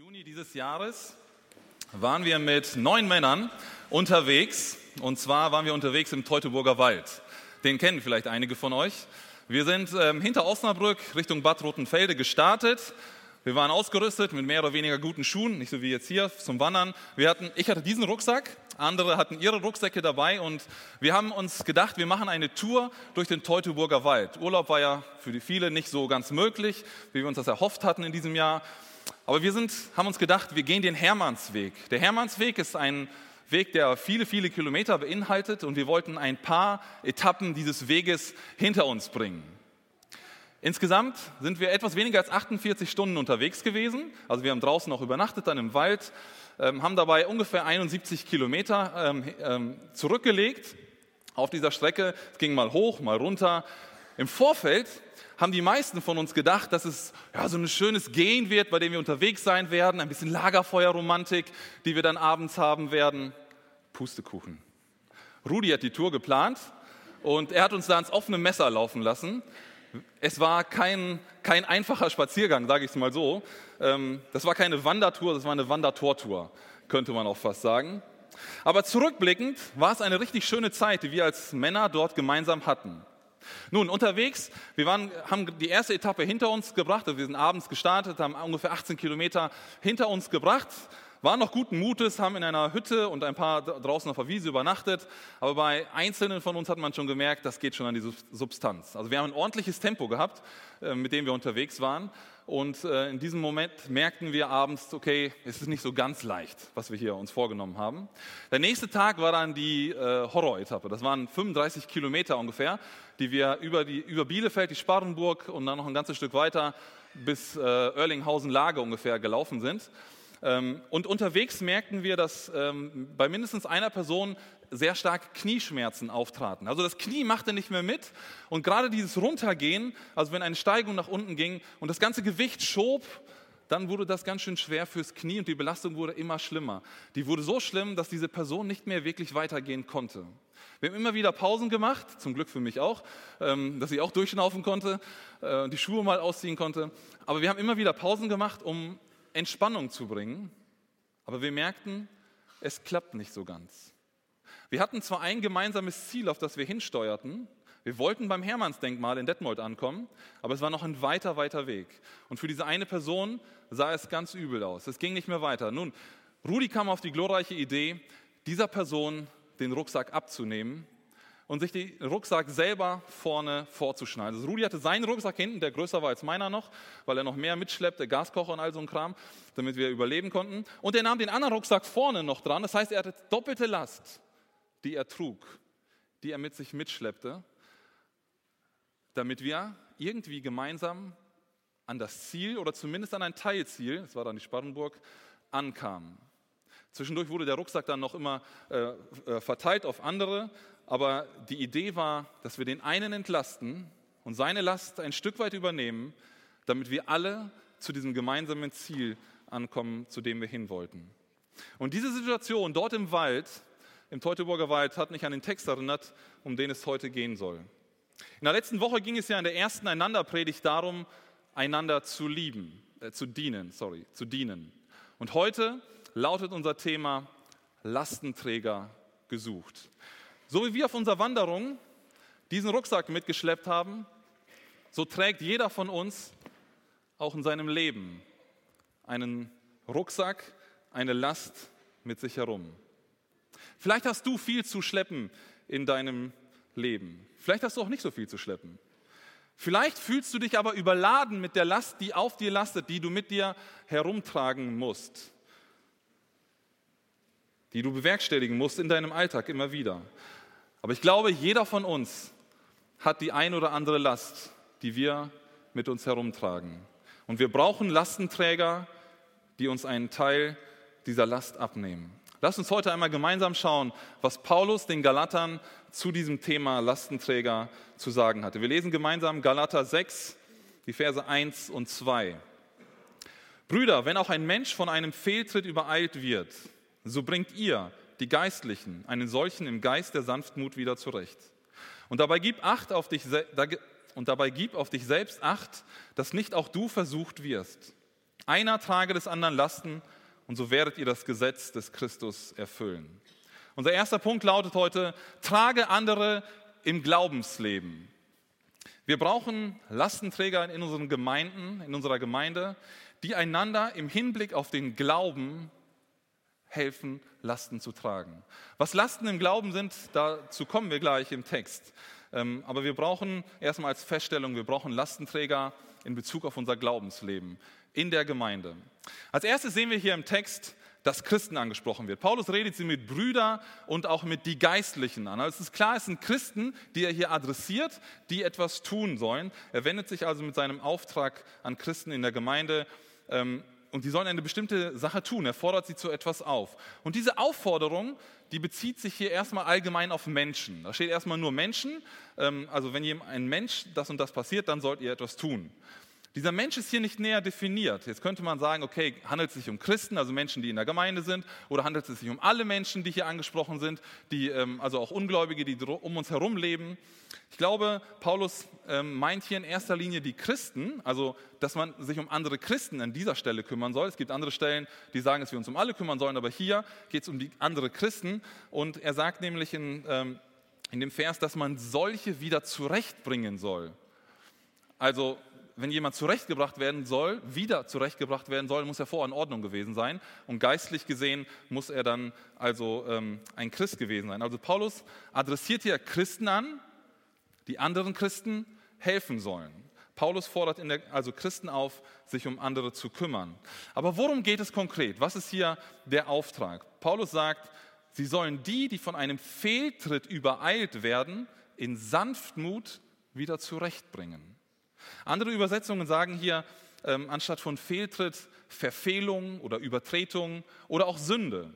Juni dieses Jahres waren wir mit neun Männern unterwegs. Und zwar waren wir unterwegs im Teutoburger Wald. Den kennen vielleicht einige von euch. Wir sind ähm, hinter Osnabrück Richtung Bad Rotenfelde gestartet. Wir waren ausgerüstet mit mehr oder weniger guten Schuhen, nicht so wie jetzt hier zum Wandern. Wir hatten, ich hatte diesen Rucksack, andere hatten ihre Rucksäcke dabei und wir haben uns gedacht, wir machen eine Tour durch den Teutoburger Wald. Urlaub war ja für die viele nicht so ganz möglich, wie wir uns das erhofft hatten in diesem Jahr. Aber wir sind, haben uns gedacht, wir gehen den Hermannsweg. Der Hermannsweg ist ein Weg, der viele, viele Kilometer beinhaltet und wir wollten ein paar Etappen dieses Weges hinter uns bringen. Insgesamt sind wir etwas weniger als 48 Stunden unterwegs gewesen. Also wir haben draußen auch übernachtet, dann im Wald, ähm, haben dabei ungefähr 71 Kilometer ähm, ähm, zurückgelegt auf dieser Strecke. Es ging mal hoch, mal runter. Im Vorfeld haben die meisten von uns gedacht, dass es ja, so ein schönes Gehen wird, bei dem wir unterwegs sein werden, ein bisschen Lagerfeuerromantik, die wir dann abends haben werden. Pustekuchen. Rudi hat die Tour geplant und er hat uns da ins offene Messer laufen lassen. Es war kein, kein einfacher Spaziergang, sage ich es mal so. Ähm, das war keine Wandertour, das war eine Wandertortour, könnte man auch fast sagen. Aber zurückblickend war es eine richtig schöne Zeit, die wir als Männer dort gemeinsam hatten. Nun, unterwegs, wir waren, haben die erste Etappe hinter uns gebracht, also wir sind abends gestartet, haben ungefähr 18 Kilometer hinter uns gebracht, waren noch guten Mutes, haben in einer Hütte und ein paar draußen auf der Wiese übernachtet, aber bei einzelnen von uns hat man schon gemerkt, das geht schon an die Substanz. Also wir haben ein ordentliches Tempo gehabt, äh, mit dem wir unterwegs waren und äh, in diesem Moment merkten wir abends, okay, es ist nicht so ganz leicht, was wir hier uns vorgenommen haben. Der nächste Tag war dann die äh, Horror-Etappe. Das waren 35 Kilometer ungefähr, die wir über, die, über Bielefeld, die Sparrenburg und dann noch ein ganzes Stück weiter bis äh, Oerlinghausen-Lage ungefähr gelaufen sind. Ähm, und unterwegs merkten wir, dass ähm, bei mindestens einer Person sehr stark Knieschmerzen auftraten. Also das Knie machte nicht mehr mit und gerade dieses Runtergehen, also wenn eine Steigung nach unten ging und das ganze Gewicht schob, dann wurde das ganz schön schwer fürs Knie und die Belastung wurde immer schlimmer. Die wurde so schlimm, dass diese Person nicht mehr wirklich weitergehen konnte. Wir haben immer wieder Pausen gemacht, zum Glück für mich auch, ähm, dass ich auch durchschnaufen konnte, äh, die Schuhe mal ausziehen konnte. Aber wir haben immer wieder Pausen gemacht, um Entspannung zu bringen. Aber wir merkten, es klappt nicht so ganz. Wir hatten zwar ein gemeinsames Ziel, auf das wir hinsteuerten. Wir wollten beim Hermannsdenkmal in Detmold ankommen, aber es war noch ein weiter, weiter Weg. Und für diese eine Person sah es ganz übel aus. Es ging nicht mehr weiter. Nun, Rudi kam auf die glorreiche Idee, dieser Person den Rucksack abzunehmen und sich den Rucksack selber vorne vorzuschneiden. Also Rudi hatte seinen Rucksack hinten, der größer war als meiner noch, weil er noch mehr mitschleppte, Gaskocher und all so ein Kram, damit wir überleben konnten. Und er nahm den anderen Rucksack vorne noch dran. Das heißt, er hatte doppelte Last, die er trug, die er mit sich mitschleppte, damit wir irgendwie gemeinsam an das Ziel oder zumindest an ein Teilziel, das war dann die Sparrenburg, ankamen. Zwischendurch wurde der Rucksack dann noch immer äh, äh verteilt auf andere, aber die Idee war, dass wir den einen entlasten und seine Last ein Stück weit übernehmen, damit wir alle zu diesem gemeinsamen Ziel ankommen, zu dem wir hin wollten. Und diese Situation dort im Wald, im Teutoburger Wald, hat mich an den Text erinnert, um den es heute gehen soll. In der letzten Woche ging es ja in der ersten Einanderpredigt darum, einander zu lieben, äh, zu dienen, sorry, zu dienen. Und heute lautet unser Thema Lastenträger gesucht. So wie wir auf unserer Wanderung diesen Rucksack mitgeschleppt haben, so trägt jeder von uns auch in seinem Leben einen Rucksack, eine Last mit sich herum. Vielleicht hast du viel zu schleppen in deinem Leben. Vielleicht hast du auch nicht so viel zu schleppen. Vielleicht fühlst du dich aber überladen mit der Last, die auf dir lastet, die du mit dir herumtragen musst, die du bewerkstelligen musst in deinem Alltag immer wieder. Aber ich glaube, jeder von uns hat die ein oder andere Last, die wir mit uns herumtragen. Und wir brauchen Lastenträger, die uns einen Teil dieser Last abnehmen. Lass uns heute einmal gemeinsam schauen, was Paulus den Galatern zu diesem Thema Lastenträger zu sagen hatte. Wir lesen gemeinsam Galater 6, die Verse 1 und 2. Brüder, wenn auch ein Mensch von einem Fehltritt übereilt wird, so bringt ihr, die Geistlichen, einen solchen im Geist der Sanftmut wieder zurecht. Und dabei gib Acht auf dich, und dabei gib auf dich selbst Acht, dass nicht auch du versucht wirst. Einer trage des anderen Lasten und so werdet ihr das Gesetz des Christus erfüllen. Unser erster Punkt lautet heute, trage andere im Glaubensleben. Wir brauchen Lastenträger in unseren Gemeinden, in unserer Gemeinde, die einander im Hinblick auf den Glauben helfen, Lasten zu tragen. Was Lasten im Glauben sind, dazu kommen wir gleich im Text. Ähm, aber wir brauchen erstmal als Feststellung, wir brauchen Lastenträger in Bezug auf unser Glaubensleben in der Gemeinde. Als erstes sehen wir hier im Text, dass Christen angesprochen wird. Paulus redet sie mit Brüder und auch mit die Geistlichen an. Also es ist klar, es sind Christen, die er hier adressiert, die etwas tun sollen. Er wendet sich also mit seinem Auftrag an Christen in der Gemeinde ähm, und die sollen eine bestimmte Sache tun. Er fordert sie zu etwas auf. Und diese Aufforderung, die bezieht sich hier erstmal allgemein auf Menschen. Da steht erstmal nur Menschen. Ähm, also wenn ein Mensch das und das passiert, dann sollt ihr etwas tun. Dieser Mensch ist hier nicht näher definiert. Jetzt könnte man sagen, okay, handelt es sich um Christen, also Menschen, die in der Gemeinde sind, oder handelt es sich um alle Menschen, die hier angesprochen sind, die, ähm, also auch Ungläubige, die um uns herum leben. Ich glaube, Paulus ähm, meint hier in erster Linie die Christen, also dass man sich um andere Christen an dieser Stelle kümmern soll. Es gibt andere Stellen, die sagen, dass wir uns um alle kümmern sollen, aber hier geht es um die andere Christen. Und er sagt nämlich in, ähm, in dem Vers, dass man solche wieder zurechtbringen soll. Also wenn jemand zurechtgebracht werden soll, wieder zurechtgebracht werden soll, muss er vorher in Ordnung gewesen sein. Und geistlich gesehen muss er dann also ähm, ein Christ gewesen sein. Also Paulus adressiert hier Christen an, die anderen Christen helfen sollen. Paulus fordert der, also Christen auf, sich um andere zu kümmern. Aber worum geht es konkret? Was ist hier der Auftrag? Paulus sagt, sie sollen die, die von einem Fehltritt übereilt werden, in Sanftmut wieder zurechtbringen. Andere Übersetzungen sagen hier ähm, anstatt von Fehltritt Verfehlung oder Übertretung oder auch Sünde.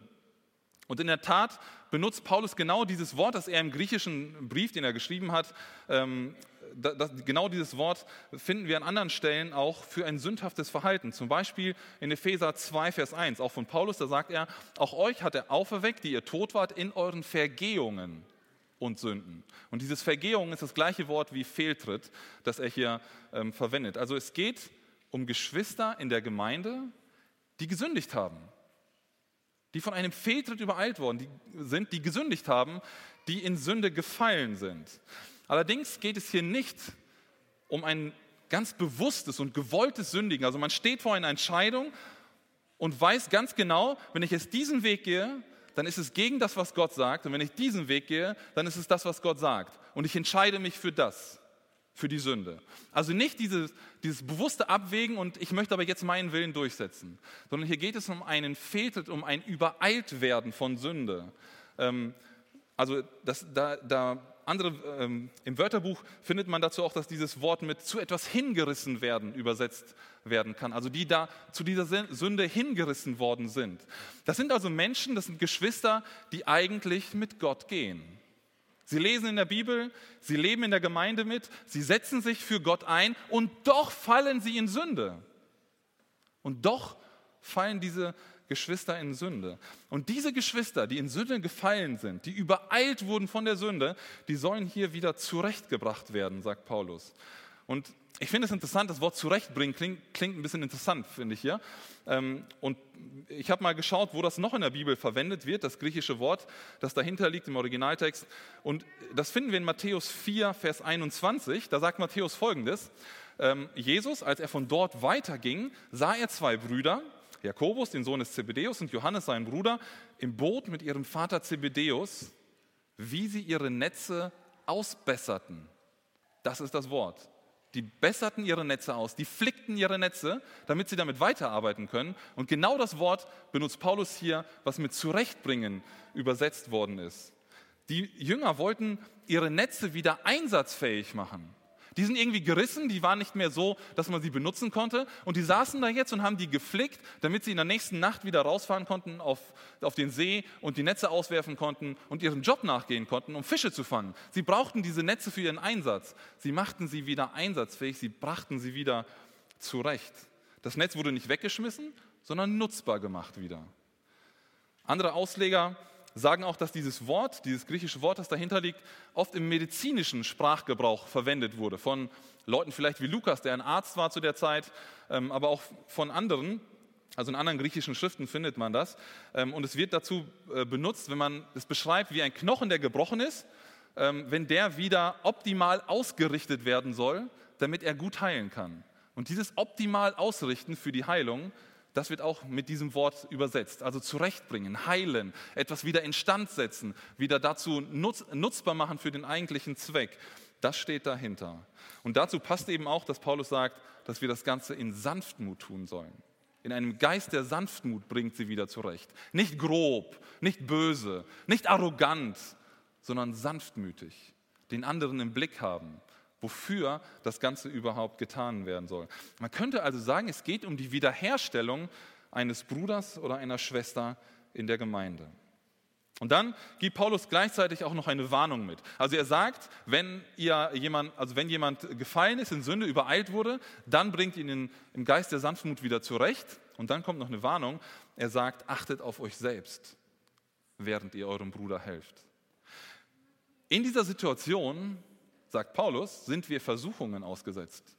Und in der Tat benutzt Paulus genau dieses Wort, das er im griechischen Brief, den er geschrieben hat, ähm, das, genau dieses Wort finden wir an anderen Stellen auch für ein sündhaftes Verhalten. Zum Beispiel in Epheser 2, Vers 1, auch von Paulus, da sagt er, auch euch hat er auferweckt, die ihr tot wart, in euren Vergehungen und Sünden. Und dieses Vergehung ist das gleiche Wort wie Fehltritt, das er hier ähm, verwendet. Also es geht um Geschwister in der Gemeinde, die gesündigt haben, die von einem Fehltritt übereilt worden die sind, die gesündigt haben, die in Sünde gefallen sind. Allerdings geht es hier nicht um ein ganz bewusstes und gewolltes Sündigen. Also man steht vor einer Entscheidung und weiß ganz genau, wenn ich jetzt diesen Weg gehe, dann ist es gegen das, was Gott sagt. Und wenn ich diesen Weg gehe, dann ist es das, was Gott sagt. Und ich entscheide mich für das, für die Sünde. Also nicht dieses, dieses bewusste Abwägen und ich möchte aber jetzt meinen Willen durchsetzen, sondern hier geht es um einen Fehltritt, um ein Übereiltwerden von Sünde. Ähm, also das, da, da andere, ähm, im Wörterbuch findet man dazu auch, dass dieses Wort mit zu etwas hingerissen werden übersetzt werden kann. Also die da zu dieser Sünde hingerissen worden sind. Das sind also Menschen, das sind Geschwister, die eigentlich mit Gott gehen. Sie lesen in der Bibel, sie leben in der Gemeinde mit, sie setzen sich für Gott ein und doch fallen sie in Sünde. Und doch fallen diese Geschwister in Sünde. Und diese Geschwister, die in Sünde gefallen sind, die übereilt wurden von der Sünde, die sollen hier wieder zurechtgebracht werden, sagt Paulus. Und ich finde es interessant, das Wort zurechtbringen klingt, klingt ein bisschen interessant, finde ich hier. Ähm, und ich habe mal geschaut, wo das noch in der Bibel verwendet wird, das griechische Wort, das dahinter liegt im Originaltext. Und das finden wir in Matthäus 4, Vers 21. Da sagt Matthäus folgendes. Ähm, Jesus, als er von dort weiterging, sah er zwei Brüder, Jakobus, den Sohn des Zebedeus, und Johannes, seinen Bruder, im Boot mit ihrem Vater Zebedeus, wie sie ihre Netze ausbesserten. Das ist das Wort. Die besserten ihre Netze aus, die flickten ihre Netze, damit sie damit weiterarbeiten können. Und genau das Wort benutzt Paulus hier, was mit zurechtbringen übersetzt worden ist. Die Jünger wollten ihre Netze wieder einsatzfähig machen. Die sind irgendwie gerissen, die waren nicht mehr so, dass man sie benutzen konnte. Und die saßen da jetzt und haben die geflickt, damit sie in der nächsten Nacht wieder rausfahren konnten auf, auf den See und die Netze auswerfen konnten und ihren Job nachgehen konnten, um Fische zu fangen. Sie brauchten diese Netze für ihren Einsatz. Sie machten sie wieder einsatzfähig, sie brachten sie wieder zurecht. Das Netz wurde nicht weggeschmissen, sondern nutzbar gemacht wieder. Andere Ausleger sagen auch, dass dieses Wort, dieses griechische Wort, das dahinter liegt, oft im medizinischen Sprachgebrauch verwendet wurde. Von Leuten vielleicht wie Lukas, der ein Arzt war zu der Zeit, ähm, aber auch von anderen. Also in anderen griechischen Schriften findet man das. Ähm, und es wird dazu äh, benutzt, wenn man es beschreibt, wie ein Knochen, der gebrochen ist, ähm, wenn der wieder optimal ausgerichtet werden soll, damit er gut heilen kann. Und dieses optimal ausrichten für die Heilung, das wird auch mit diesem Wort übersetzt. Also zurechtbringen, heilen, etwas wieder instand setzen, wieder dazu nutz, nutzbar machen für den eigentlichen Zweck. Das steht dahinter. Und dazu passt eben auch, dass Paulus sagt, dass wir das Ganze in Sanftmut tun sollen. In einem Geist der Sanftmut bringt sie wieder zurecht. Nicht grob, nicht böse, nicht arrogant, sondern sanftmütig. Den anderen im Blick haben wofür das Ganze überhaupt getan werden soll. Man könnte also sagen, es geht um die Wiederherstellung eines Bruders oder einer Schwester in der Gemeinde. Und dann gibt Paulus gleichzeitig auch noch eine Warnung mit. Also er sagt, wenn, ihr jemand, also wenn jemand gefallen ist, in Sünde übereilt wurde, dann bringt ihn in, im Geist der Sanftmut wieder zurecht. Und dann kommt noch eine Warnung. Er sagt, achtet auf euch selbst, während ihr eurem Bruder helft. In dieser Situation sagt Paulus, sind wir Versuchungen ausgesetzt.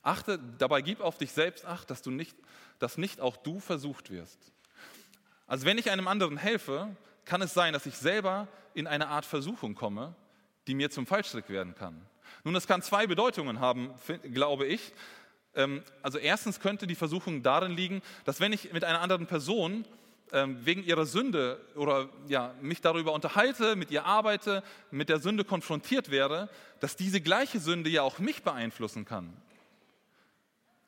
Achte, dabei gib auf dich selbst acht, dass, du nicht, dass nicht auch du versucht wirst. Also wenn ich einem anderen helfe, kann es sein, dass ich selber in eine Art Versuchung komme, die mir zum Fallstrick werden kann. Nun, das kann zwei Bedeutungen haben, glaube ich. Ähm, also erstens könnte die Versuchung darin liegen, dass wenn ich mit einer anderen Person wegen ihrer Sünde oder ja, mich darüber unterhalte, mit ihr arbeite, mit der Sünde konfrontiert wäre, dass diese gleiche Sünde ja auch mich beeinflussen kann.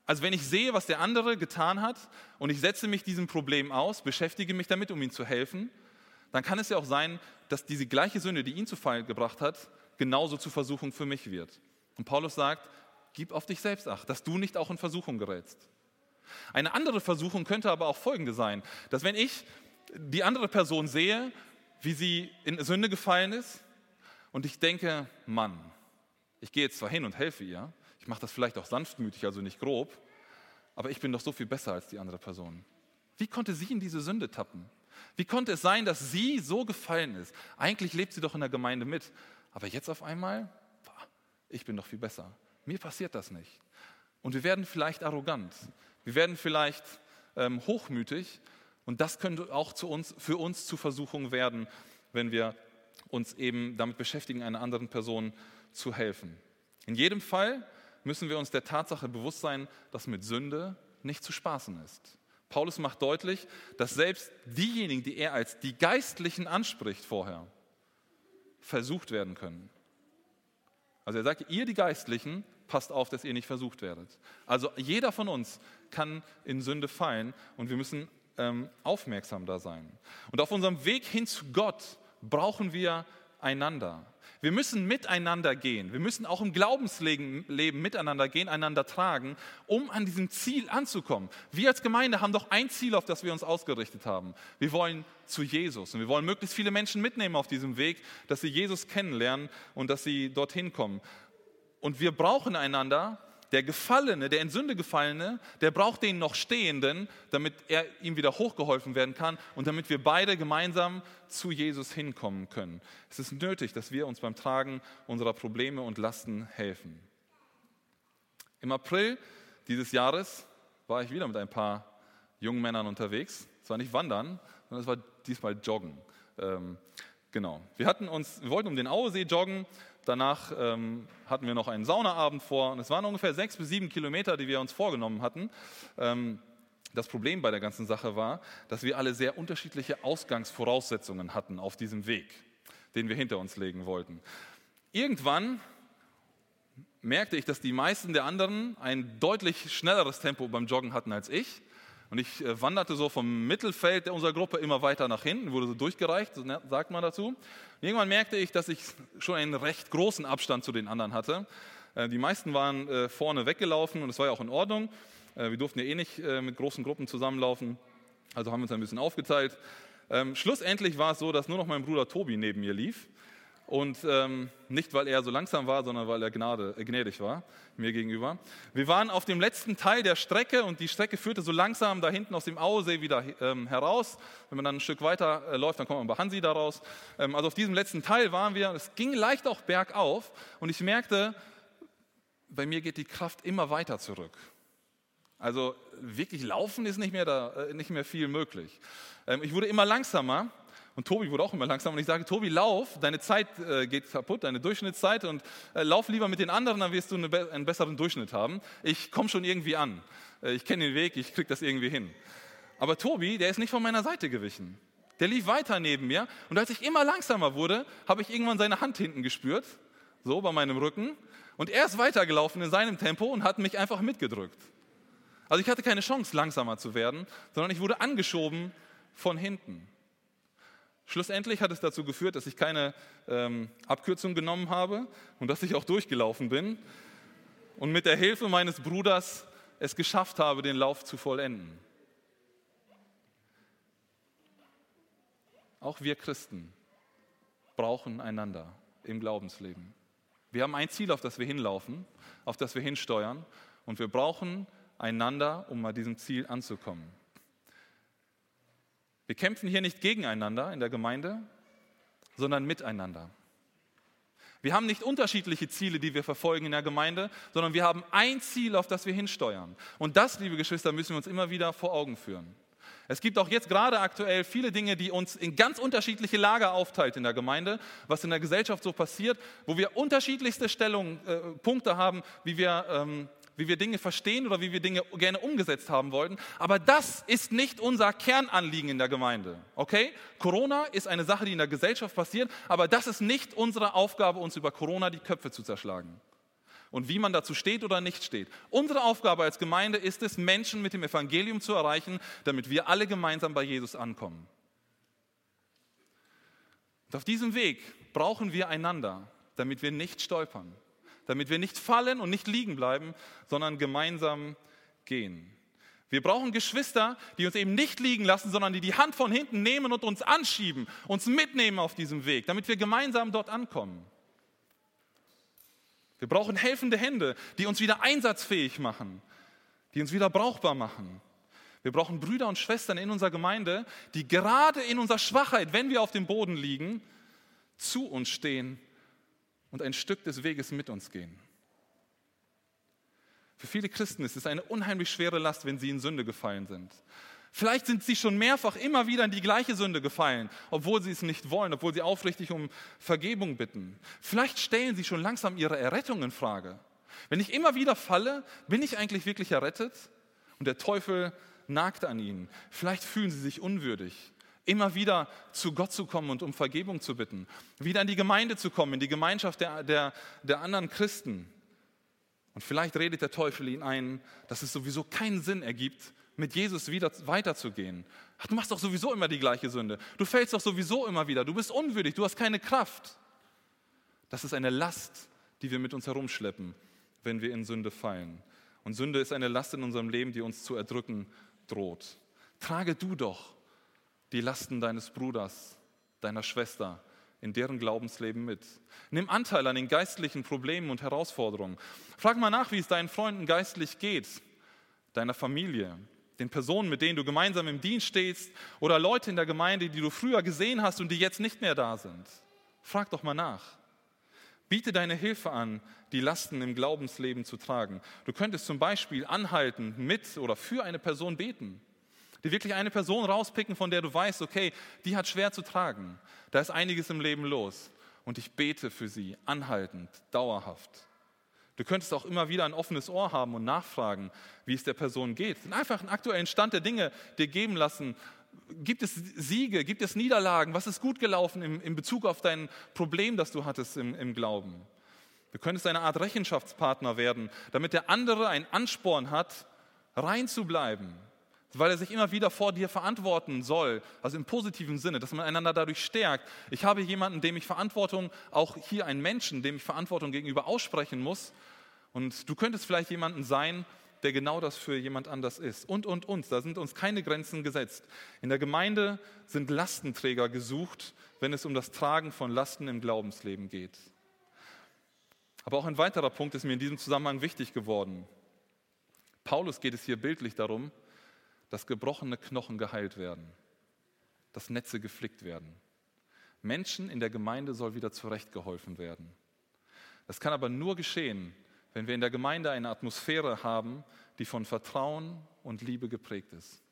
Also wenn ich sehe, was der andere getan hat und ich setze mich diesem Problem aus, beschäftige mich damit, um ihm zu helfen, dann kann es ja auch sein, dass diese gleiche Sünde, die ihn zu Fall gebracht hat, genauso zur Versuchung für mich wird. Und Paulus sagt, gib auf dich selbst acht, dass du nicht auch in Versuchung gerätst. Eine andere Versuchung könnte aber auch folgende sein, dass wenn ich die andere Person sehe, wie sie in Sünde gefallen ist, und ich denke, Mann, ich gehe jetzt zwar hin und helfe ihr, ich mache das vielleicht auch sanftmütig, also nicht grob, aber ich bin doch so viel besser als die andere Person. Wie konnte sie in diese Sünde tappen? Wie konnte es sein, dass sie so gefallen ist? Eigentlich lebt sie doch in der Gemeinde mit, aber jetzt auf einmal, ich bin doch viel besser. Mir passiert das nicht. Und wir werden vielleicht arrogant. Wir werden vielleicht ähm, hochmütig und das könnte auch zu uns, für uns zu Versuchung werden, wenn wir uns eben damit beschäftigen, einer anderen Person zu helfen. In jedem Fall müssen wir uns der Tatsache bewusst sein, dass mit Sünde nicht zu spaßen ist. Paulus macht deutlich, dass selbst diejenigen, die er als die Geistlichen anspricht vorher, versucht werden können. Also er sagt, ihr die Geistlichen, passt auf, dass ihr nicht versucht werdet. Also jeder von uns kann in Sünde fallen und wir müssen ähm, aufmerksam da sein. Und auf unserem Weg hin zu Gott brauchen wir einander. Wir müssen miteinander gehen. Wir müssen auch im Glaubensleben miteinander gehen, einander tragen, um an diesem Ziel anzukommen. Wir als Gemeinde haben doch ein Ziel, auf das wir uns ausgerichtet haben. Wir wollen zu Jesus und wir wollen möglichst viele Menschen mitnehmen auf diesem Weg, dass sie Jesus kennenlernen und dass sie dorthin kommen. Und wir brauchen einander, der Gefallene, der in Sünde gefallene, der braucht den noch Stehenden, damit er ihm wieder hochgeholfen werden kann und damit wir beide gemeinsam zu Jesus hinkommen können. Es ist nötig, dass wir uns beim Tragen unserer Probleme und Lasten helfen. Im April dieses Jahres war ich wieder mit ein paar jungen Männern unterwegs. Es war nicht wandern, sondern es war diesmal joggen. Ähm, genau. Wir, hatten uns, wir wollten um den Auesee joggen Danach ähm, hatten wir noch einen Saunaabend vor und es waren ungefähr sechs bis sieben Kilometer, die wir uns vorgenommen hatten. Ähm, das Problem bei der ganzen Sache war, dass wir alle sehr unterschiedliche Ausgangsvoraussetzungen hatten auf diesem Weg, den wir hinter uns legen wollten. Irgendwann merkte ich, dass die meisten der anderen ein deutlich schnelleres Tempo beim Joggen hatten als ich. Und ich äh, wanderte so vom Mittelfeld unserer Gruppe immer weiter nach hinten, wurde so durchgereicht, so sagt man dazu. Und irgendwann merkte ich, dass ich schon einen recht großen Abstand zu den anderen hatte. Äh, die meisten waren äh, vorne weggelaufen und das war ja auch in Ordnung. Wir durften ja eh nicht mit großen Gruppen zusammenlaufen, also haben wir uns ein bisschen aufgeteilt. Ähm, schlussendlich war es so, dass nur noch mein Bruder Tobi neben mir lief. Und ähm, nicht, weil er so langsam war, sondern weil er gnade, äh, gnädig war mir gegenüber. Wir waren auf dem letzten Teil der Strecke und die Strecke führte so langsam da hinten aus dem Auesee wieder ähm, heraus. Wenn man dann ein Stück weiter äh, läuft, dann kommt man bei Hansi da raus. Ähm, also auf diesem letzten Teil waren wir. Es ging leicht auch bergauf und ich merkte, bei mir geht die Kraft immer weiter zurück. Also wirklich laufen ist nicht mehr, da, äh, nicht mehr viel möglich. Ähm, ich wurde immer langsamer und Tobi wurde auch immer langsamer. Und ich sage, Tobi, lauf, deine Zeit äh, geht kaputt, deine Durchschnittszeit. Und äh, lauf lieber mit den anderen, dann wirst du eine, einen besseren Durchschnitt haben. Ich komme schon irgendwie an. Äh, ich kenne den Weg, ich kriege das irgendwie hin. Aber Tobi, der ist nicht von meiner Seite gewichen. Der lief weiter neben mir. Und als ich immer langsamer wurde, habe ich irgendwann seine Hand hinten gespürt, so bei meinem Rücken. Und er ist weitergelaufen in seinem Tempo und hat mich einfach mitgedrückt. Also ich hatte keine Chance, langsamer zu werden, sondern ich wurde angeschoben von hinten. Schlussendlich hat es dazu geführt, dass ich keine ähm, Abkürzung genommen habe und dass ich auch durchgelaufen bin und mit der Hilfe meines Bruders es geschafft habe, den Lauf zu vollenden. Auch wir Christen brauchen einander im Glaubensleben. Wir haben ein Ziel, auf das wir hinlaufen, auf das wir hinsteuern und wir brauchen einander, um an diesem Ziel anzukommen. Wir kämpfen hier nicht gegeneinander in der Gemeinde, sondern miteinander. Wir haben nicht unterschiedliche Ziele, die wir verfolgen in der Gemeinde, sondern wir haben ein Ziel, auf das wir hinsteuern. Und das, liebe Geschwister, müssen wir uns immer wieder vor Augen führen. Es gibt auch jetzt gerade aktuell viele Dinge, die uns in ganz unterschiedliche Lager aufteilt in der Gemeinde, was in der Gesellschaft so passiert, wo wir unterschiedlichste Stellung, äh, Punkte haben, wie wir ähm, wie wir Dinge verstehen oder wie wir Dinge gerne umgesetzt haben wollten. Aber das ist nicht unser Kernanliegen in der Gemeinde. Okay? Corona ist eine Sache, die in der Gesellschaft passiert, aber das ist nicht unsere Aufgabe, uns über Corona die Köpfe zu zerschlagen. Und wie man dazu steht oder nicht steht. Unsere Aufgabe als Gemeinde ist es, Menschen mit dem Evangelium zu erreichen, damit wir alle gemeinsam bei Jesus ankommen. Und auf diesem Weg brauchen wir einander, damit wir nicht stolpern damit wir nicht fallen und nicht liegen bleiben, sondern gemeinsam gehen. Wir brauchen Geschwister, die uns eben nicht liegen lassen, sondern die die Hand von hinten nehmen und uns anschieben, uns mitnehmen auf diesem Weg, damit wir gemeinsam dort ankommen. Wir brauchen helfende Hände, die uns wieder einsatzfähig machen, die uns wieder brauchbar machen. Wir brauchen Brüder und Schwestern in unserer Gemeinde, die gerade in unserer Schwachheit, wenn wir auf dem Boden liegen, zu uns stehen und ein Stück des Weges mit uns gehen. Für viele Christen ist es eine unheimlich schwere Last, wenn sie in Sünde gefallen sind. Vielleicht sind sie schon mehrfach immer wieder in die gleiche Sünde gefallen, obwohl sie es nicht wollen, obwohl sie aufrichtig um Vergebung bitten. Vielleicht stellen sie schon langsam ihre Errettung in Frage. Wenn ich immer wieder falle, bin ich eigentlich wirklich errettet? Und der Teufel nagt an ihnen. Vielleicht fühlen sie sich unwürdig immer wieder zu Gott zu kommen und um Vergebung zu bitten, wieder in die Gemeinde zu kommen, in die Gemeinschaft der, der, der anderen Christen. Und vielleicht redet der Teufel ihn ein, dass es sowieso keinen Sinn ergibt, mit Jesus wieder weiterzugehen. Ach, du machst doch sowieso immer die gleiche Sünde. Du fällst doch sowieso immer wieder. Du bist unwürdig, du hast keine Kraft. Das ist eine Last, die wir mit uns herumschleppen, wenn wir in Sünde fallen. Und Sünde ist eine Last in unserem Leben, die uns zu erdrücken droht. Trage du doch die Lasten deines Bruders, deiner Schwester in deren Glaubensleben mit. Nimm Anteil an den geistlichen Problemen und Herausforderungen. Frag mal nach, wie es deinen Freunden geistlich geht, deiner Familie, den Personen, mit denen du gemeinsam im Dienst stehst oder Leute in der Gemeinde, die du früher gesehen hast und die jetzt nicht mehr da sind. Frag doch mal nach. Biete deine Hilfe an, die Lasten im Glaubensleben zu tragen. Du könntest zum Beispiel anhalten, mit oder für eine Person beten. Die wirklich eine Person rauspicken, von der du weißt, okay, die hat schwer zu tragen. Da ist einiges im Leben los. Und ich bete für sie, anhaltend, dauerhaft. Du könntest auch immer wieder ein offenes Ohr haben und nachfragen, wie es der Person geht. Einfach einen aktuellen Stand der Dinge dir geben lassen. Gibt es Siege? Gibt es Niederlagen? Was ist gut gelaufen in, in Bezug auf dein Problem, das du hattest im, im Glauben? Du könntest eine Art Rechenschaftspartner werden, damit der andere einen Ansporn hat, rein zu bleiben, weil er sich immer wieder vor dir verantworten soll, also im positiven Sinne, dass man einander dadurch stärkt. Ich habe jemanden, dem ich Verantwortung, auch hier einen Menschen, dem ich Verantwortung gegenüber aussprechen muss. Und du könntest vielleicht jemanden sein, der genau das für jemand anders ist. Und, und, uns. Da sind uns keine Grenzen gesetzt. In der Gemeinde sind Lastenträger gesucht, wenn es um das Tragen von Lasten im Glaubensleben geht. Aber auch ein weiterer Punkt ist mir in diesem Zusammenhang wichtig geworden. Paulus geht es hier bildlich darum, dass gebrochene Knochen geheilt werden, dass Netze geflickt werden. Menschen in der Gemeinde soll wieder zurechtgeholfen werden. Das kann aber nur geschehen, wenn wir in der Gemeinde eine Atmosphäre haben, die von Vertrauen und Liebe geprägt ist.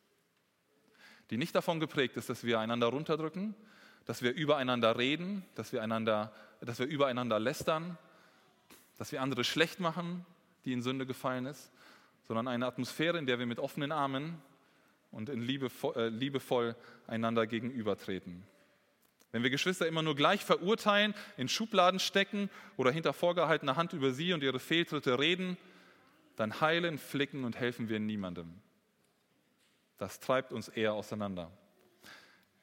Die nicht davon geprägt ist, dass wir einander runterdrücken, dass wir übereinander reden, dass wir, einander, dass wir übereinander lästern, dass wir andere schlecht machen, die in Sünde gefallen ist, sondern eine Atmosphäre, in der wir mit offenen Armen und in äh, liebevoll einander gegenübertreten. Wenn wir Geschwister immer nur gleich verurteilen, in Schubladen stecken oder hinter vorgehaltener Hand über sie und ihre Fehltritte reden, dann heilen, flicken und helfen wir niemandem. Das treibt uns eher auseinander.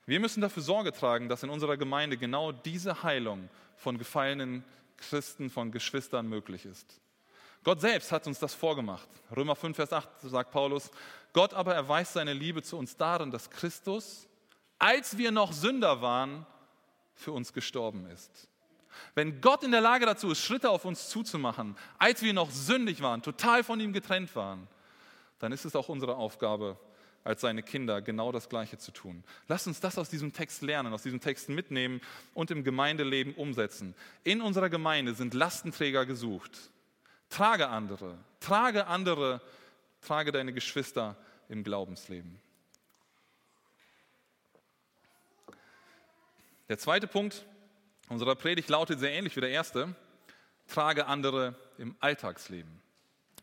Wir müssen dafür Sorge tragen, dass in unserer Gemeinde genau diese Heilung von gefallenen Christen, von Geschwistern möglich ist. Gott selbst hat uns das vorgemacht. Römer 5, Vers 8 sagt Paulus, Gott aber erweist seine Liebe zu uns darin, dass Christus, als wir noch Sünder waren, für uns gestorben ist. Wenn Gott in der Lage dazu ist, Schritte auf uns zuzumachen, als wir noch sündig waren, total von ihm getrennt waren, dann ist es auch unsere Aufgabe, als seine Kinder genau das Gleiche zu tun. Lass uns das aus diesem Text lernen, aus diesem Text mitnehmen und im Gemeindeleben umsetzen. In unserer Gemeinde sind Lastenträger gesucht. Trage andere, trage andere, trage deine Geschwister im Glaubensleben. Der zweite Punkt unserer Predigt lautet sehr ähnlich wie der erste. Trage andere im Alltagsleben.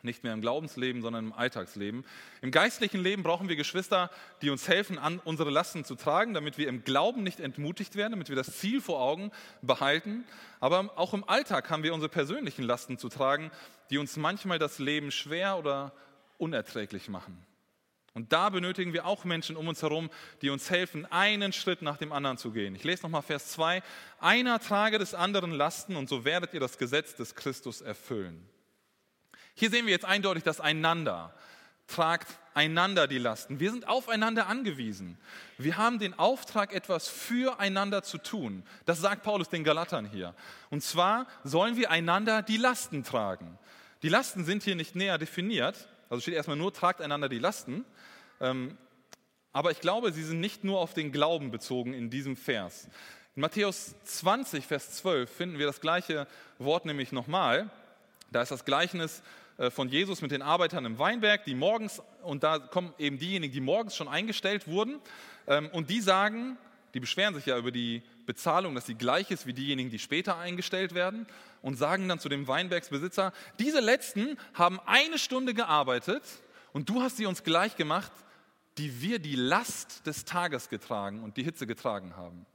Nicht mehr im Glaubensleben, sondern im Alltagsleben. Im geistlichen Leben brauchen wir Geschwister, die uns helfen, unsere Lasten zu tragen, damit wir im Glauben nicht entmutigt werden, damit wir das Ziel vor Augen behalten. Aber auch im Alltag haben wir unsere persönlichen Lasten zu tragen, die uns manchmal das Leben schwer oder unerträglich machen. Und da benötigen wir auch Menschen um uns herum, die uns helfen, einen Schritt nach dem anderen zu gehen. Ich lese nochmal Vers 2. Einer trage des anderen Lasten und so werdet ihr das Gesetz des Christus erfüllen. Hier sehen wir jetzt eindeutig das Einander. Tragt einander die Lasten. Wir sind aufeinander angewiesen. Wir haben den Auftrag, etwas füreinander zu tun. Das sagt Paulus den Galatern hier. Und zwar sollen wir einander die Lasten tragen. Die Lasten sind hier nicht näher definiert. Also steht erstmal nur, tragt einander die Lasten. Ähm, aber ich glaube, sie sind nicht nur auf den Glauben bezogen in diesem Vers. In Matthäus 20, Vers 12 finden wir das gleiche Wort nämlich nochmal. Da ist das Gleichnis von Jesus mit den Arbeitern im Weinberg, die morgens, und da kommen eben diejenigen, die morgens schon eingestellt wurden, ähm, und die sagen, die beschweren sich ja über die Bezahlung, dass sie gleich ist wie diejenigen, die später eingestellt werden, und sagen dann zu dem Weinbergsbesitzer, diese letzten haben eine Stunde gearbeitet und du hast sie uns gleich gemacht, die wir die Last des Tages getragen und die Hitze getragen haben.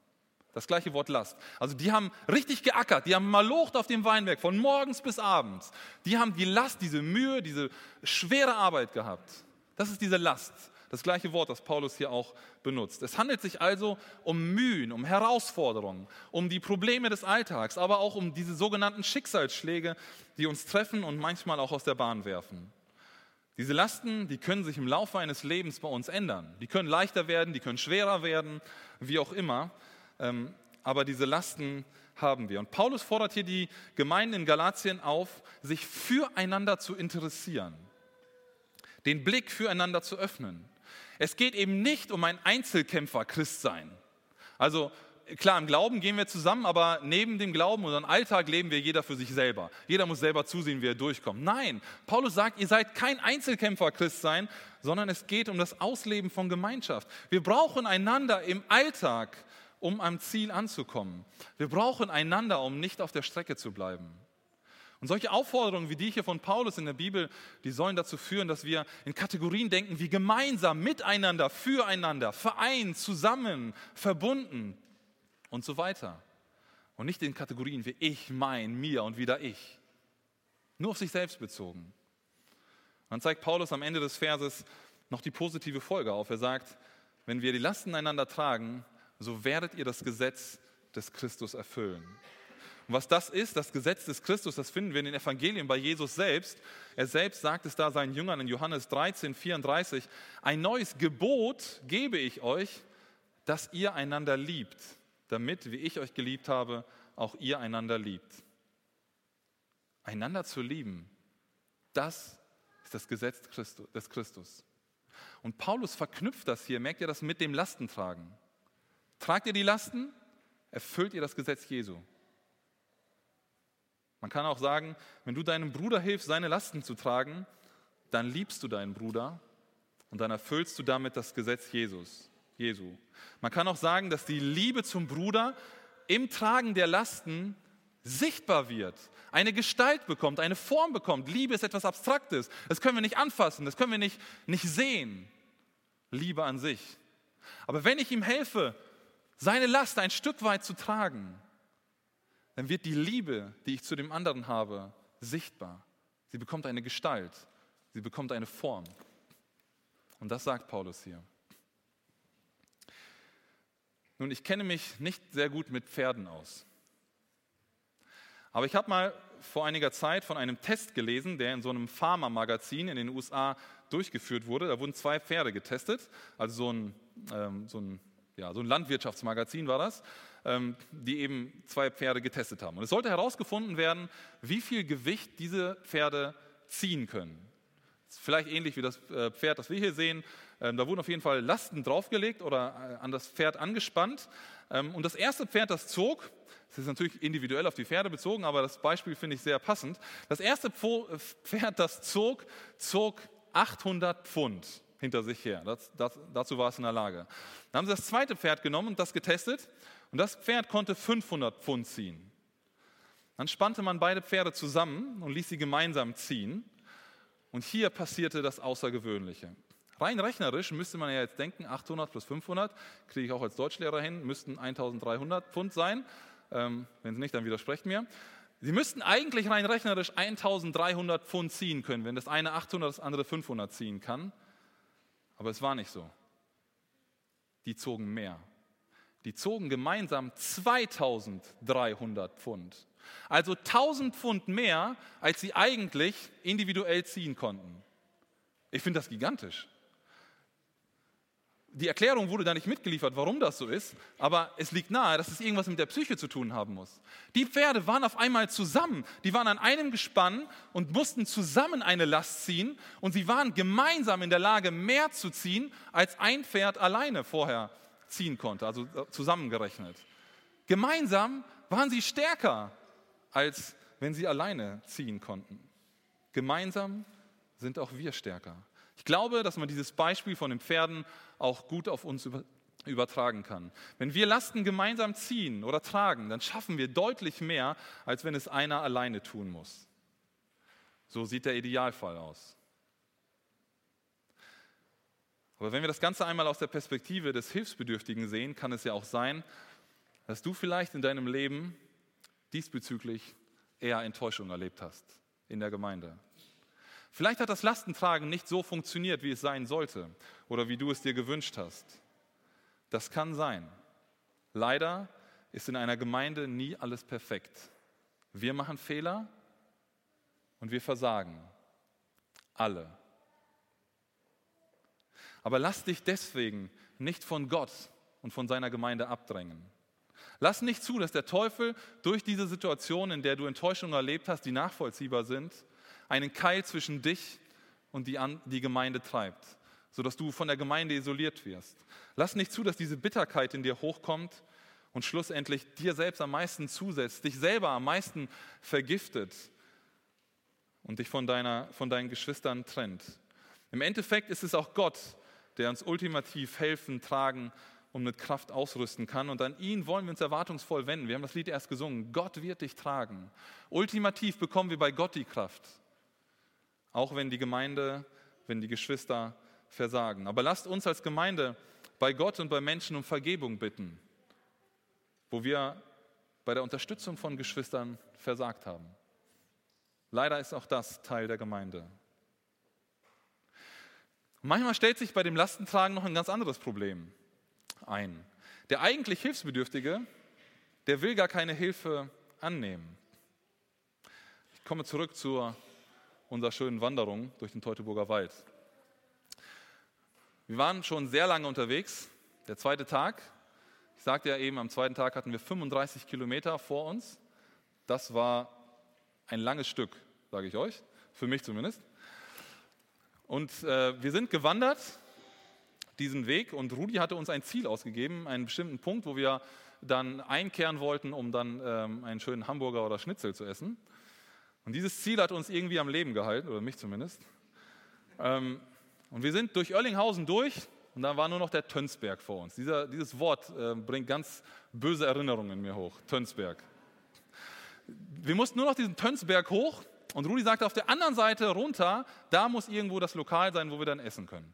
Das gleiche Wort Last. Also die haben richtig geackert, die haben malocht auf dem Weinberg von morgens bis abends. Die haben die Last, diese Mühe, diese schwere Arbeit gehabt. Das ist diese Last. Das gleiche Wort, das Paulus hier auch benutzt. Es handelt sich also um Mühen, um Herausforderungen, um die Probleme des Alltags, aber auch um diese sogenannten Schicksalsschläge, die uns treffen und manchmal auch aus der Bahn werfen. Diese Lasten, die können sich im Laufe eines Lebens bei uns ändern. Die können leichter werden, die können schwerer werden, wie auch immer. Ähm, aber diese Lasten haben wir. Und Paulus fordert hier die Gemeinden in Galatien auf, sich füreinander zu interessieren, den Blick füreinander zu öffnen. Es geht eben nicht um ein Einzelkämpfer-Christsein. Also klar, im Glauben gehen wir zusammen, aber neben dem Glauben, unseren Alltag leben wir jeder für sich selber. Jeder muss selber zusehen, wie er durchkommt. Nein, Paulus sagt, ihr seid kein Einzelkämpfer-Christ sein, sondern es geht um das Ausleben von Gemeinschaft. Wir brauchen einander im Alltag, um am Ziel anzukommen. Wir brauchen einander, um nicht auf der Strecke zu bleiben. Und solche Aufforderungen wie die hier von Paulus in der Bibel, die sollen dazu führen, dass wir in Kategorien denken wie gemeinsam, miteinander, füreinander, vereint, zusammen, verbunden und so weiter. Und nicht in Kategorien wie ich, mein, mir und wieder ich. Nur auf sich selbst bezogen. Dann zeigt Paulus am Ende des Verses noch die positive Folge auf. Er sagt, wenn wir die Lasten einander tragen, so werdet ihr das Gesetz des Christus erfüllen. Und was das ist, das Gesetz des Christus, das finden wir in den Evangelien bei Jesus selbst. Er selbst sagt es da seinen Jüngern in Johannes 13, 34, ein neues Gebot gebe ich euch, dass ihr einander liebt, damit, wie ich euch geliebt habe, auch ihr einander liebt. Einander zu lieben, das ist das Gesetz des Christus. Und Paulus verknüpft das hier, merkt ihr das mit dem Lastentragen. Tragt ihr die Lasten, erfüllt ihr das Gesetz Jesu. Man kann auch sagen, wenn du deinem Bruder hilfst, seine Lasten zu tragen, dann liebst du deinen Bruder und dann erfüllst du damit das Gesetz Jesus, Jesu. Man kann auch sagen, dass die Liebe zum Bruder im Tragen der Lasten sichtbar wird, eine Gestalt bekommt, eine Form bekommt. Liebe ist etwas Abstraktes. Das können wir nicht anfassen, das können wir nicht, nicht sehen. Liebe an sich. Aber wenn ich ihm helfe, seine Last ein Stück weit zu tragen, dann wird die Liebe, die ich zu dem anderen habe, sichtbar. Sie bekommt eine Gestalt, sie bekommt eine Form. Und das sagt Paulus hier. Nun, ich kenne mich nicht sehr gut mit Pferden aus. Aber ich habe mal vor einiger Zeit von einem Test gelesen, der in so einem Pharma-Magazin in den USA durchgeführt wurde. Da wurden zwei Pferde getestet, also so ein, ähm, so ein, ja, so ein Landwirtschaftsmagazin war das, ähm, die eben zwei Pferde getestet haben. Und es sollte herausgefunden werden, wie viel Gewicht diese Pferde ziehen können. Vielleicht ähnlich wie das äh, Pferd, das wir hier sehen. Ähm, da wurden auf jeden Fall Lasten draufgelegt oder äh, an das Pferd angespannt. Ähm, und das erste Pferd, das zog, das ist natürlich individuell auf die Pferde bezogen, aber das Beispiel finde ich sehr passend. Das erste Pferd, das zog, zog 800 Pfund hinter sich her. Das, das, dazu war es in der Lage. Dann haben sie das zweite Pferd genommen und das getestet. Und das Pferd konnte 500 Pfund ziehen. Dann spannte man beide Pferde zusammen und ließ sie gemeinsam ziehen. Und hier passierte das Außergewöhnliche. Rein rechnerisch müsste man ja jetzt denken, 800 plus 500, kriege ich auch als Deutschlehrer hin, müssten 1300 Pfund sein. Ähm, wenn Sie nicht, dann widersprecht mir. Sie müssten eigentlich rein rechnerisch 1300 Pfund ziehen können, wenn das eine 800, das andere 500 ziehen kann. Aber es war nicht so. Die zogen mehr. Die zogen gemeinsam 2300 Pfund. Also 1000 Pfund mehr, als sie eigentlich individuell ziehen konnten. Ich finde das gigantisch die Erklärung wurde da nicht mitgeliefert, warum das so ist, aber es liegt nahe, dass es irgendwas mit der Psyche zu tun haben muss. Die Pferde waren auf einmal zusammen, die waren an einem Gespann und mussten zusammen eine Last ziehen und sie waren gemeinsam in der Lage, mehr zu ziehen, als ein Pferd alleine vorher ziehen konnte, also äh, zusammengerechnet. Gemeinsam waren sie stärker, als wenn sie alleine ziehen konnten. Gemeinsam sind auch wir stärker. Ich glaube, dass man dieses Beispiel von den Pferden auch gut auf uns übertragen kann. Wenn wir Lasten gemeinsam ziehen oder tragen, dann schaffen wir deutlich mehr, als wenn es einer alleine tun muss. So sieht der Idealfall aus. Aber wenn wir das Ganze einmal aus der Perspektive des Hilfsbedürftigen sehen, kann es ja auch sein, dass du vielleicht in deinem Leben diesbezüglich eher Enttäuschung erlebt hast in der Gemeinde. Vielleicht hat das Lastentragen nicht so funktioniert, wie es sein sollte oder wie du es dir gewünscht hast. Das kann sein. Leider ist in einer Gemeinde nie alles perfekt. Wir machen Fehler und wir versagen. Alle. Aber lass dich deswegen nicht von Gott und von seiner Gemeinde abdrängen. Lass nicht zu, dass der Teufel durch diese Situation, in der du Enttäuschungen erlebt hast, die nachvollziehbar sind, einen Keil zwischen dich und die, die Gemeinde treibt, sodass du von der Gemeinde isoliert wirst. Lass nicht zu, dass diese Bitterkeit in dir hochkommt und schlussendlich dir selbst am meisten zusetzt, dich selber am meisten vergiftet und dich von, deiner, von deinen Geschwistern trennt. Im Endeffekt ist es auch Gott, der uns ultimativ helfen, tragen und mit Kraft ausrüsten kann. Und an ihn wollen wir uns erwartungsvoll wenden. Wir haben das Lied erst gesungen. Gott wird dich tragen. Ultimativ bekommen wir bei Gott die Kraft. Auch wenn die Gemeinde, wenn die Geschwister versagen. Aber lasst uns als Gemeinde bei Gott und bei Menschen um Vergebung bitten, wo wir bei der Unterstützung von Geschwistern versagt haben. Leider ist auch das Teil der Gemeinde. Manchmal stellt sich bei dem Lastentragen noch ein ganz anderes Problem ein. Der eigentlich Hilfsbedürftige, der will gar keine Hilfe annehmen. Ich komme zurück zu unserer schönen Wanderung durch den Teutoburger Wald. Wir waren schon sehr lange unterwegs. Der zweite Tag, ich sagte ja eben, am zweiten Tag hatten wir 35 Kilometer vor uns. Das war ein langes Stück, sage ich euch, für mich zumindest. Und äh, wir sind gewandert diesen Weg und Rudi hatte uns ein Ziel ausgegeben, einen bestimmten Punkt, wo wir dann einkehren wollten, um dann ähm, einen schönen Hamburger oder Schnitzel zu essen. Und dieses Ziel hat uns irgendwie am Leben gehalten, oder mich zumindest. Ähm, und wir sind durch Oerlinghausen durch und da war nur noch der Tönsberg vor uns. Dieser, dieses Wort äh, bringt ganz böse Erinnerungen in mir hoch, Tönsberg. Wir mussten nur noch diesen Tönsberg hoch und Rudi sagte, auf der anderen Seite runter, da muss irgendwo das Lokal sein, wo wir dann essen können.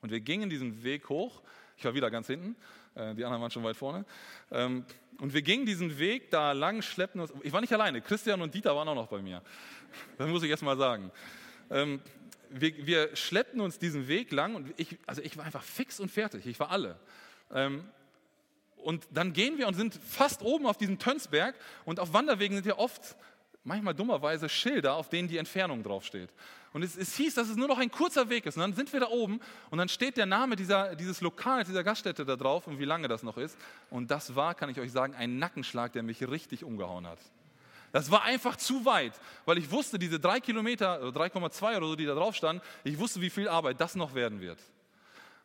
Und wir gingen diesen Weg hoch. Ich war wieder ganz hinten, die anderen waren schon weit vorne. Ähm, und wir gingen diesen Weg da lang, schleppten uns. Ich war nicht alleine, Christian und Dieter waren auch noch bei mir. Das muss ich erst mal sagen. Ähm, wir, wir schleppten uns diesen Weg lang und ich, also ich war einfach fix und fertig. Ich war alle. Ähm, und dann gehen wir und sind fast oben auf diesem Tönsberg und auf Wanderwegen sind ja oft manchmal dummerweise Schilder, auf denen die Entfernung draufsteht. Und es, es, hieß, dass es nur noch ein kurzer Weg ist. Und dann sind wir da oben und dann steht der Name dieser, dieses Lokals, dieser Gaststätte da drauf und wie lange das noch ist. Und das war, kann ich euch sagen, ein Nackenschlag, der mich richtig umgehauen hat. Das war einfach zu weit, weil ich wusste, diese drei Kilometer, 3,2 oder so, die da drauf standen, ich wusste, wie viel Arbeit das noch werden wird.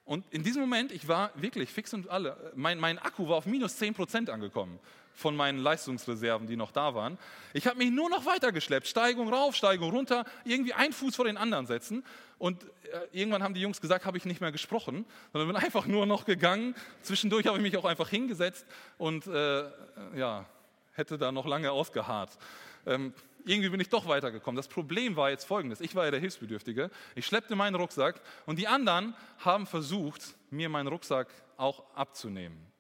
Und in diesem Moment, ich war wirklich fix und alle, mein, mein Akku war auf minus 10 Prozent angekommen von meinen Leistungsreserven, die noch da waren. Ich habe mich nur noch weitergeschleppt, Steigung rauf, Steigung runter, irgendwie einen Fuß vor den anderen setzen. Und äh, irgendwann haben die Jungs gesagt, habe ich nicht mehr gesprochen, sondern bin einfach nur noch gegangen. Zwischendurch habe ich mich auch einfach hingesetzt und äh, ja, hätte da noch lange ausgeharrt. Ähm, irgendwie bin ich doch weitergekommen. Das Problem war jetzt folgendes. Ich war ja der Hilfsbedürftige. Ich schleppte meinen Rucksack und die anderen haben versucht, mir meinen Rucksack auch abzunehmen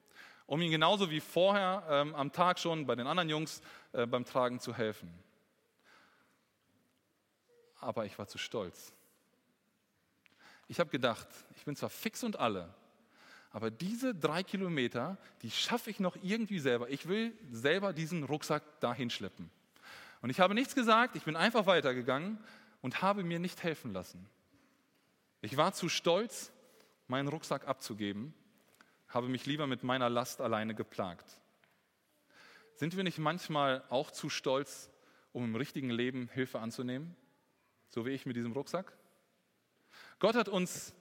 um ihm genauso wie vorher ähm, am Tag schon bei den anderen Jungs äh, beim Tragen zu helfen. Aber ich war zu stolz. Ich habe gedacht, ich bin zwar fix und alle, aber diese drei Kilometer, die schaffe ich noch irgendwie selber. Ich will selber diesen Rucksack dahin schleppen. Und ich habe nichts gesagt, ich bin einfach weitergegangen und habe mir nicht helfen lassen. Ich war zu stolz, meinen Rucksack abzugeben habe mich lieber mit meiner Last alleine geplagt. Sind wir nicht manchmal auch zu stolz, um im richtigen Leben Hilfe anzunehmen? So wie ich mit diesem Rucksack? Gott hat uns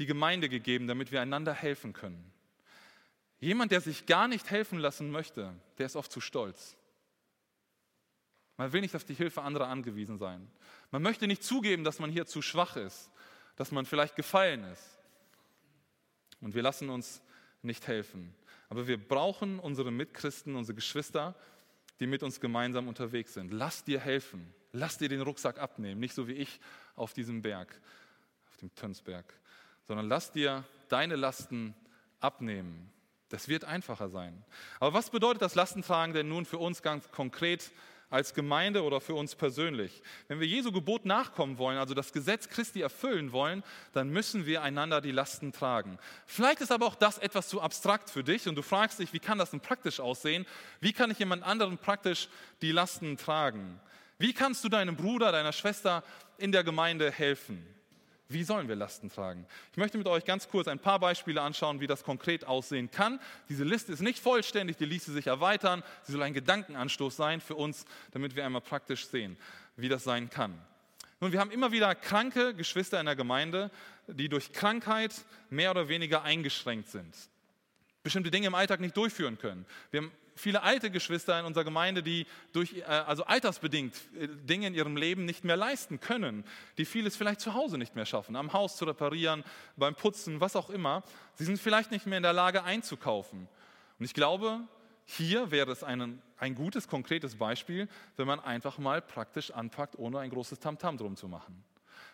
die Gemeinde gegeben, damit wir einander helfen können. Jemand, der sich gar nicht helfen lassen möchte, der ist oft zu stolz. Man will nicht auf die Hilfe anderer angewiesen sein. Man möchte nicht zugeben, dass man hier zu schwach ist, dass man vielleicht gefallen ist. Und wir lassen uns nicht helfen. Aber wir brauchen unsere Mitchristen, unsere Geschwister, die mit uns gemeinsam unterwegs sind. Lass dir helfen. Lass dir den Rucksack abnehmen. Nicht so wie ich auf diesem Berg, auf dem Tönsberg, sondern lass dir deine Lasten abnehmen. Das wird einfacher sein. Aber was bedeutet das Lastentragen denn nun für uns ganz konkret als Gemeinde oder für uns persönlich. Wenn wir Jesu Gebot nachkommen wollen, also das Gesetz Christi erfüllen wollen, dann müssen wir einander die Lasten tragen. Vielleicht ist aber auch das etwas zu abstrakt für dich und du fragst dich, wie kann das denn praktisch aussehen? Wie kann ich jemand anderen praktisch die Lasten tragen? Wie kannst du deinem Bruder, deiner Schwester in der Gemeinde helfen? Wie sollen wir Lasten tragen? Ich möchte mit euch ganz kurz ein paar Beispiele anschauen, wie das konkret aussehen kann. Diese Liste ist nicht vollständig, die ließe sich erweitern. Sie soll ein Gedankenanstoß sein für uns, damit wir einmal praktisch sehen, wie das sein kann. Nun, wir haben immer wieder kranke Geschwister in der Gemeinde, die durch Krankheit mehr oder weniger eingeschränkt sind bestimmte Dinge im Alltag nicht durchführen können. Wir haben viele alte Geschwister in unserer Gemeinde, die durch, äh, also altersbedingt äh, Dinge in ihrem Leben nicht mehr leisten können, die vieles vielleicht zu Hause nicht mehr schaffen, am Haus zu reparieren, beim Putzen, was auch immer. Sie sind vielleicht nicht mehr in der Lage einzukaufen. Und ich glaube, hier wäre es ein, ein gutes, konkretes Beispiel, wenn man einfach mal praktisch anpackt, ohne ein großes Tamtam drum zu machen.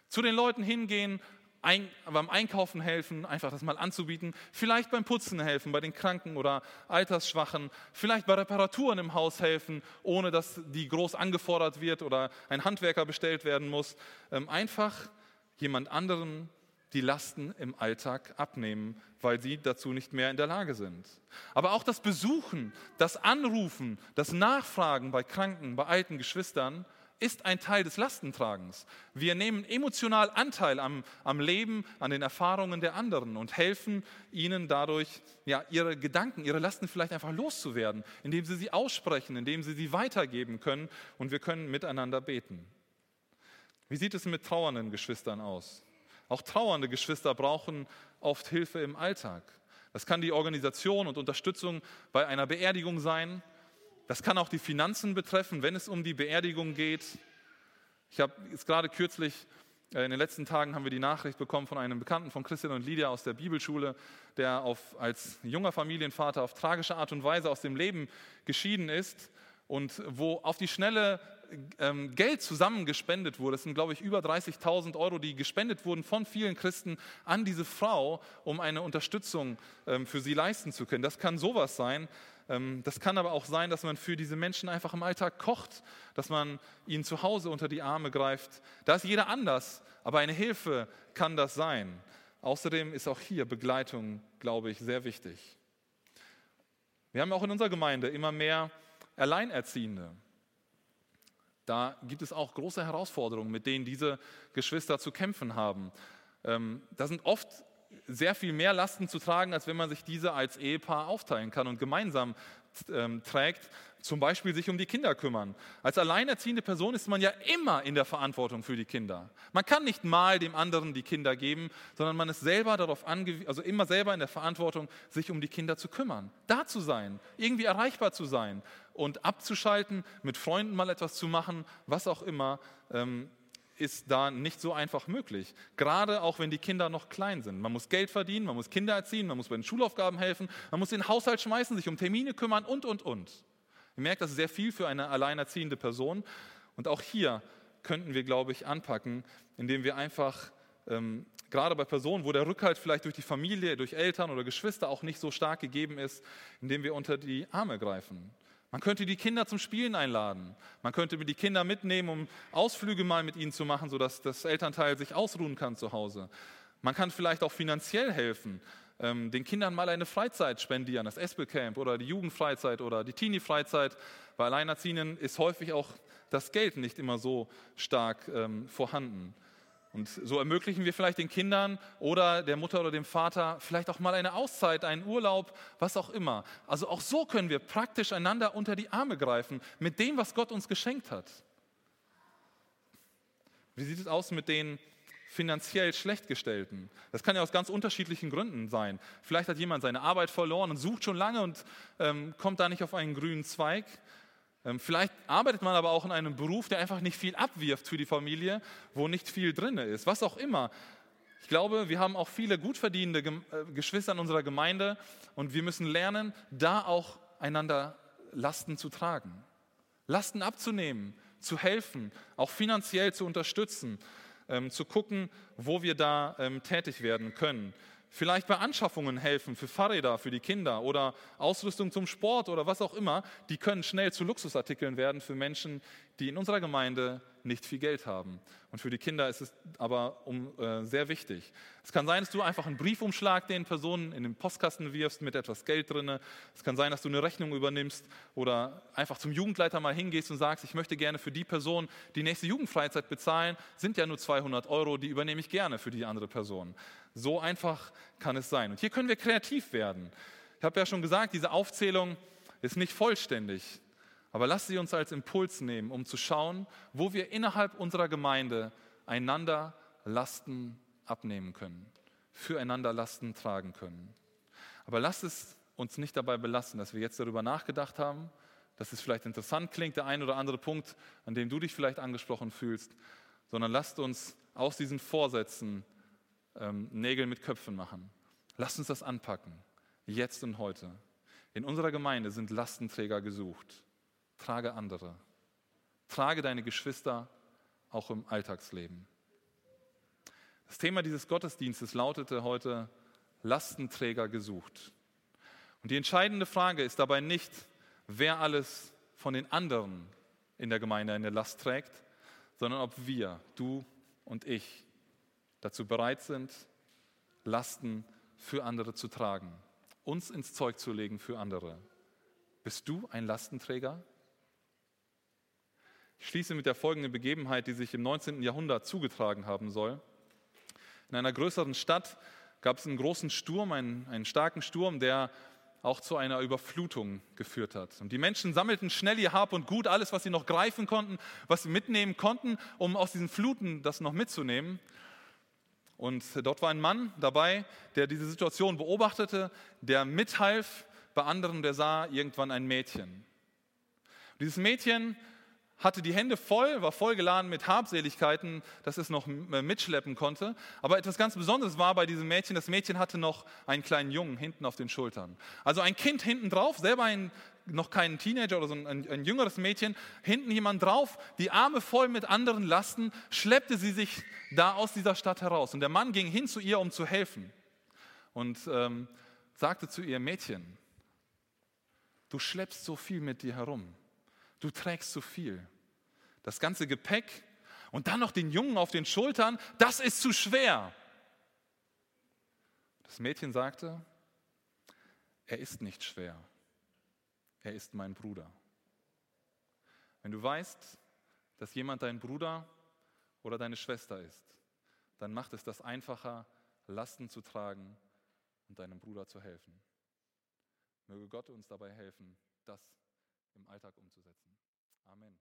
Zu den Leuten hingehen, ein, beim Einkaufen helfen, einfach das mal anzubieten, vielleicht beim Putzen helfen, bei den Kranken oder Altersschwachen, vielleicht bei Reparaturen im Haus helfen, ohne dass die groß angefordert wird oder ein Handwerker bestellt werden muss. Ähm, einfach jemand anderen die Lasten im Alltag abnehmen, weil sie dazu nicht mehr in der Lage sind. Aber auch das Besuchen, das Anrufen, das Nachfragen bei Kranken, bei alten Geschwistern ist ein Teil des Lastentragens. Wir nehmen emotional Anteil am, am Leben, an den Erfahrungen der anderen und helfen ihnen dadurch, ja, ihre Gedanken, ihre Lasten vielleicht einfach loszuwerden, indem sie sie aussprechen, indem sie sie weitergeben können und wir können miteinander beten. Wie sieht es mit trauernden Geschwistern aus? Auch trauernde Geschwister brauchen oft Hilfe im Alltag. Das kann die Organisation und Unterstützung bei einer Beerdigung sein. Das kann auch die Finanzen betreffen, wenn es um die Beerdigung geht. Ich habe jetzt gerade kürzlich, äh, in den letzten Tagen haben wir die Nachricht bekommen von einem Bekannten von Christian und Lydia aus der Bibelschule, der auf, als junger Familienvater auf tragische Art und Weise aus dem Leben geschieden ist und wo auf die Schnelle ähm, Geld zusammengespendet wurde. Es sind, glaube ich, über 30.000 Euro, die gespendet wurden von vielen Christen an diese Frau, um eine Unterstützung ähm, für sie leisten zu können. Das kann sowas sein. Ähm, das kann aber auch sein, dass man für diese Menschen einfach im Alltag kocht, dass man ihnen zu Hause unter die Arme greift. Da ist jeder anders, aber eine Hilfe kann das sein. Außerdem ist auch hier Begleitung, glaube ich, sehr wichtig. Wir haben auch in unserer Gemeinde immer mehr Alleinerziehende. Da gibt es auch große Herausforderungen, mit denen diese Geschwister zu kämpfen haben. Ähm, da sind oft sehr viel mehr Lasten zu tragen, als wenn man sich diese als Ehepaar aufteilen kann und gemeinsam ähm, trägt, zum Beispiel sich um die Kinder kümmern. Als alleinerziehende Person ist man ja immer in der Verantwortung für die Kinder. Man kann nicht mal dem anderen die Kinder geben, sondern man ist selber darauf angewiesen, also immer selber in der Verantwortung, sich um die Kinder zu kümmern, da zu sein, irgendwie erreichbar zu sein und abzuschalten, mit Freunden mal etwas zu machen, was auch immer. Ähm, ist da nicht so einfach möglich. Gerade auch wenn die Kinder noch klein sind. Man muss Geld verdienen, man muss Kinder erziehen, man muss bei den Schulaufgaben helfen, man muss den Haushalt schmeißen, sich um Termine kümmern und, und, und. Ihr merkt, das ist sehr viel für eine alleinerziehende Person. Und auch hier könnten wir, glaube ich, anpacken, indem wir einfach, ähm, gerade bei Personen, wo der Rückhalt vielleicht durch die Familie, durch Eltern oder Geschwister auch nicht so stark gegeben ist, indem wir unter die Arme greifen. Man könnte die Kinder zum Spielen einladen. Man könnte die Kinder mitnehmen, um Ausflüge mal mit ihnen zu machen, sodass das Elternteil sich ausruhen kann zu Hause. Man kann vielleicht auch finanziell helfen, ähm, den Kindern mal eine Freizeit spendieren, das Espelcamp oder die Jugendfreizeit oder die Teenie-Freizeit. Bei Alleinerziehenden ist häufig auch das Geld nicht immer so stark ähm, vorhanden. Und so ermöglichen wir vielleicht den Kindern oder der Mutter oder dem Vater vielleicht auch mal eine Auszeit, einen Urlaub, was auch immer. Also auch so können wir praktisch einander unter die Arme greifen mit dem, was Gott uns geschenkt hat. Wie sieht es aus mit den finanziell Schlechtgestellten? Das kann ja aus ganz unterschiedlichen Gründen sein. Vielleicht hat jemand seine Arbeit verloren und sucht schon lange und ähm, kommt da nicht auf einen grünen Zweig. Ähm, vielleicht arbeitet man aber auch in einem Beruf, der einfach nicht viel abwirft für die Familie, wo nicht viel drin ist, was auch immer. Ich glaube, wir haben auch viele gut verdienende äh, Geschwister in unserer Gemeinde und wir müssen lernen, da auch einander Lasten zu tragen, Lasten abzunehmen, zu helfen, auch finanziell zu unterstützen, ähm, zu gucken, wo wir da ähm, tätig werden können. Vielleicht bei Anschaffungen helfen für Fahrräder für die Kinder oder Ausrüstung zum Sport oder was auch immer. Die können schnell zu Luxusartikeln werden für Menschen, die in unserer Gemeinde nicht viel Geld haben. Und für die Kinder ist es aber um, äh, sehr wichtig. Es kann sein, dass du einfach einen Briefumschlag den Personen in den Postkasten wirfst mit etwas Geld drin. Es kann sein, dass du eine Rechnung übernimmst oder einfach zum Jugendleiter mal hingehst und sagst, ich möchte gerne für die Person die nächste Jugendfreizeit bezahlen. Sind ja nur 200 Euro, die übernehme ich gerne für die andere Person. So einfach kann es sein. Und hier können wir kreativ werden. Ich habe ja schon gesagt, diese Aufzählung ist nicht vollständig. Aber lasst sie uns als Impuls nehmen, um zu schauen, wo wir innerhalb unserer Gemeinde einander Lasten abnehmen können, füreinander Lasten tragen können. Aber lasst es uns nicht dabei belassen, dass wir jetzt darüber nachgedacht haben, dass es vielleicht interessant klingt, der ein oder andere Punkt, an dem du dich vielleicht angesprochen fühlst, sondern lasst uns aus diesen Vorsätzen ähm, Nägel mit Köpfen machen. Lasst uns das anpacken, jetzt und heute. In unserer Gemeinde sind Lastenträger gesucht. Trage andere. Trage deine Geschwister auch im Alltagsleben. Das Thema dieses Gottesdienstes lautete heute Lastenträger gesucht. Und die entscheidende Frage ist dabei nicht, wer alles von den anderen in der Gemeinde eine Last trägt, sondern ob wir, du und ich, dazu bereit sind, Lasten für andere zu tragen, uns ins Zeug zu legen für andere. Bist du ein Lastenträger? Ich schließe mit der folgenden Begebenheit, die sich im 19. Jahrhundert zugetragen haben soll. In einer größeren Stadt gab es einen großen Sturm, einen, einen starken Sturm, der auch zu einer Überflutung geführt hat. Und die Menschen sammelten schnell ihr Hab und Gut, alles, was sie noch greifen konnten, was sie mitnehmen konnten, um aus diesen Fluten das noch mitzunehmen. Und dort war ein Mann dabei, der diese Situation beobachtete, der mithalf bei anderen, der sah irgendwann ein Mädchen. Und dieses Mädchen hatte die Hände voll, war vollgeladen mit Habseligkeiten, dass es noch mitschleppen konnte. Aber etwas ganz Besonderes war bei diesem Mädchen, das Mädchen hatte noch einen kleinen Jungen hinten auf den Schultern. Also ein Kind hinten drauf, selber ein, noch kein Teenager oder so ein, ein jüngeres Mädchen, hinten jemand drauf, die Arme voll mit anderen Lasten, schleppte sie sich da aus dieser Stadt heraus. Und der Mann ging hin zu ihr, um zu helfen. Und ähm, sagte zu ihr, Mädchen, du schleppst so viel mit dir herum. Du trägst zu viel. Das ganze Gepäck und dann noch den Jungen auf den Schultern, das ist zu schwer. Das Mädchen sagte, er ist nicht schwer. Er ist mein Bruder. Wenn du weißt, dass jemand dein Bruder oder deine Schwester ist, dann macht es das einfacher, Lasten zu tragen und deinem Bruder zu helfen. Möge Gott uns dabei helfen, das im Alltag umzusetzen. Amen.